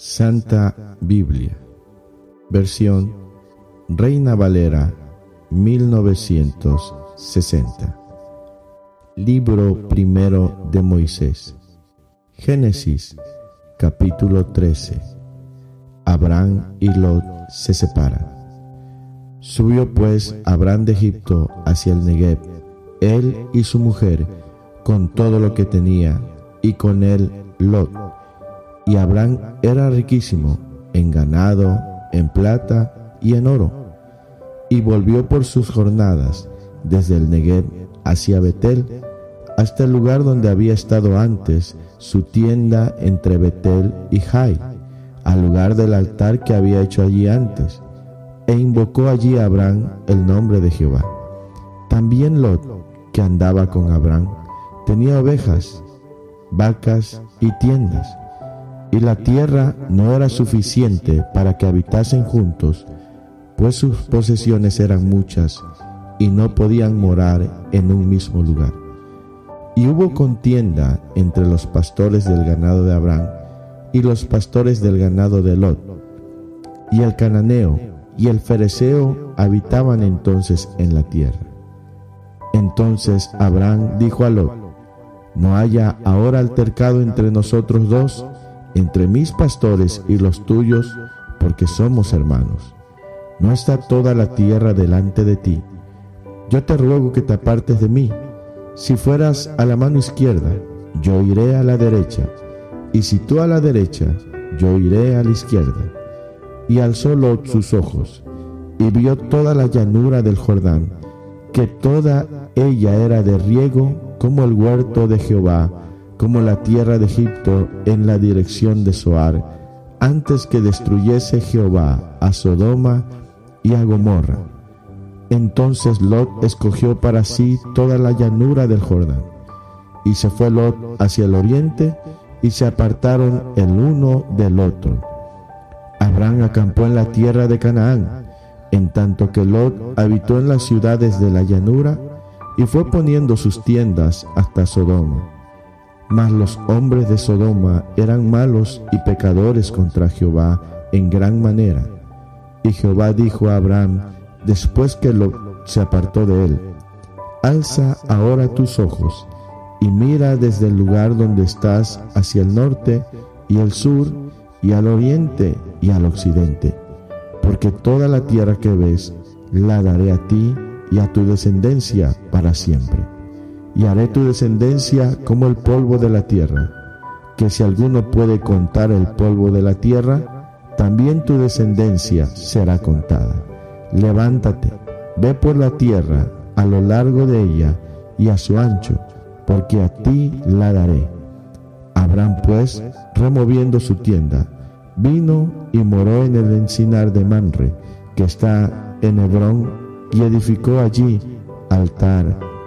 Santa Biblia, versión Reina Valera 1960. Libro primero de Moisés. Génesis capítulo 13. Abraham y Lot se separan. Subió pues Abraham de Egipto hacia el Negev, él y su mujer, con todo lo que tenía, y con él Lot y Abraham era riquísimo en ganado, en plata y en oro. Y volvió por sus jornadas desde el Negev hacia Betel, hasta el lugar donde había estado antes su tienda entre Betel y Jai, al lugar del altar que había hecho allí antes, e invocó allí a Abraham el nombre de Jehová. También Lot, que andaba con Abraham, tenía ovejas, vacas y tiendas y la tierra no era suficiente para que habitasen juntos, pues sus posesiones eran muchas y no podían morar en un mismo lugar. Y hubo contienda entre los pastores del ganado de Abraham y los pastores del ganado de Lot. Y el cananeo y el fereceo habitaban entonces en la tierra. Entonces Abraham dijo a Lot, no haya ahora altercado entre nosotros dos, entre mis pastores y los tuyos, porque somos hermanos. No está toda la tierra delante de ti. Yo te ruego que te apartes de mí. Si fueras a la mano izquierda, yo iré a la derecha, y si tú a la derecha, yo iré a la izquierda. Y alzó Lot sus ojos, y vio toda la llanura del Jordán, que toda ella era de riego como el huerto de Jehová, como la tierra de Egipto en la dirección de Soar, antes que destruyese Jehová a Sodoma y a Gomorra. Entonces Lot escogió para sí toda la llanura del Jordán, y se fue Lot hacia el oriente, y se apartaron el uno del otro. Abraham acampó en la tierra de Canaán, en tanto que Lot habitó en las ciudades de la llanura, y fue poniendo sus tiendas hasta Sodoma mas los hombres de Sodoma eran malos y pecadores contra Jehová en gran manera. Y Jehová dijo a Abraham, después que se apartó de él, Alza ahora tus ojos y mira desde el lugar donde estás hacia el norte y el sur y al oriente y al occidente, porque toda la tierra que ves la daré a ti y a tu descendencia para siempre y haré tu descendencia como el polvo de la tierra, que si alguno puede contar el polvo de la tierra, también tu descendencia será contada. Levántate, ve por la tierra a lo largo de ella y a su ancho, porque a ti la daré. Abraham pues, removiendo su tienda, vino y moró en el encinar de Manre, que está en Hebrón, y edificó allí altar